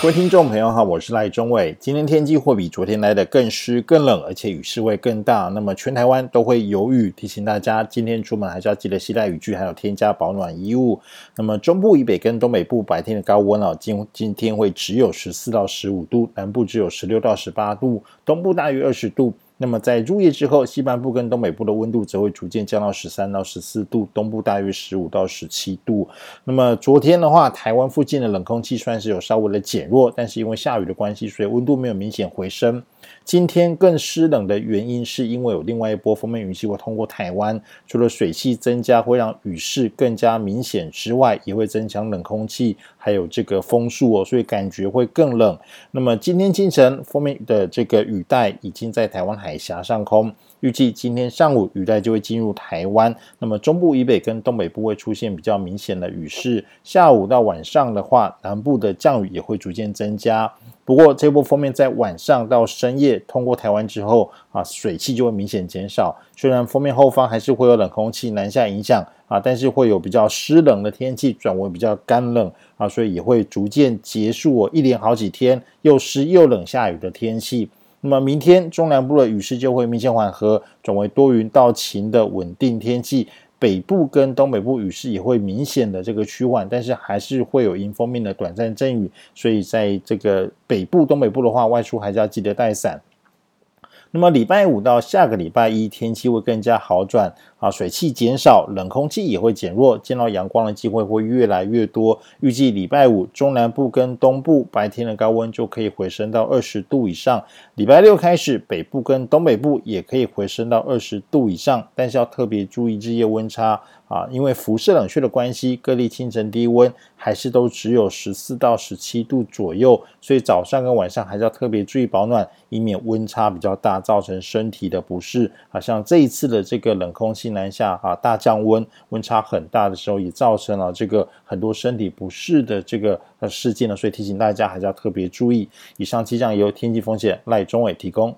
各位听众朋友好，我是赖中伟。今天天气会比昨天来的更湿、更冷，而且雨势会更大。那么全台湾都会有雨，提醒大家今天出门还是要记得携带雨具，还有添加保暖衣物。那么中部以北跟东北部白天的高温哦，今今天会只有十四到十五度，南部只有十六到十八度，东部大约二十度。那么在入夜之后，西半部跟东北部的温度则会逐渐降到十三到十四度，东部大约十五到十七度。那么昨天的话，台湾附近的冷空气算是有稍微的减弱，但是因为下雨的关系，所以温度没有明显回升。今天更湿冷的原因，是因为有另外一波锋面云系会通过台湾，除了水汽增加会让雨势更加明显之外，也会增强冷空气，还有这个风速哦，所以感觉会更冷。那么今天清晨，锋面的这个雨带已经在台湾海峡上空。预计今天上午雨带就会进入台湾，那么中部以北跟东北部会出现比较明显的雨势。下午到晚上的话，南部的降雨也会逐渐增加。不过这波锋面在晚上到深夜通过台湾之后啊，水汽就会明显减少。虽然锋面后方还是会有冷空气南下影响啊，但是会有比较湿冷的天气转为比较干冷啊，所以也会逐渐结束我一连好几天又湿又冷下雨的天气。那么明天中南部的雨势就会明显缓和，转为多云到晴的稳定天气。北部跟东北部雨势也会明显的这个趋缓，但是还是会有迎风面的短暂阵雨。所以在这个北部、东北部的话，外出还是要记得带伞。那么礼拜五到下个礼拜一，天气会更加好转。啊，水汽减少，冷空气也会减弱，见到阳光的机会会越来越多。预计礼拜五中南部跟东部白天的高温就可以回升到二十度以上。礼拜六开始，北部跟东北部也可以回升到二十度以上，但是要特别注意日夜温差啊，因为辐射冷却的关系，各地清晨低温还是都只有十四到十七度左右，所以早上跟晚上还是要特别注意保暖，以免温差比较大造成身体的不适。啊，像这一次的这个冷空气。南下啊，大降温，温差很大的时候，也造成了这个很多身体不适的这个呃事件呢，所以提醒大家还是要特别注意。以上气象由天气风险赖中伟提供。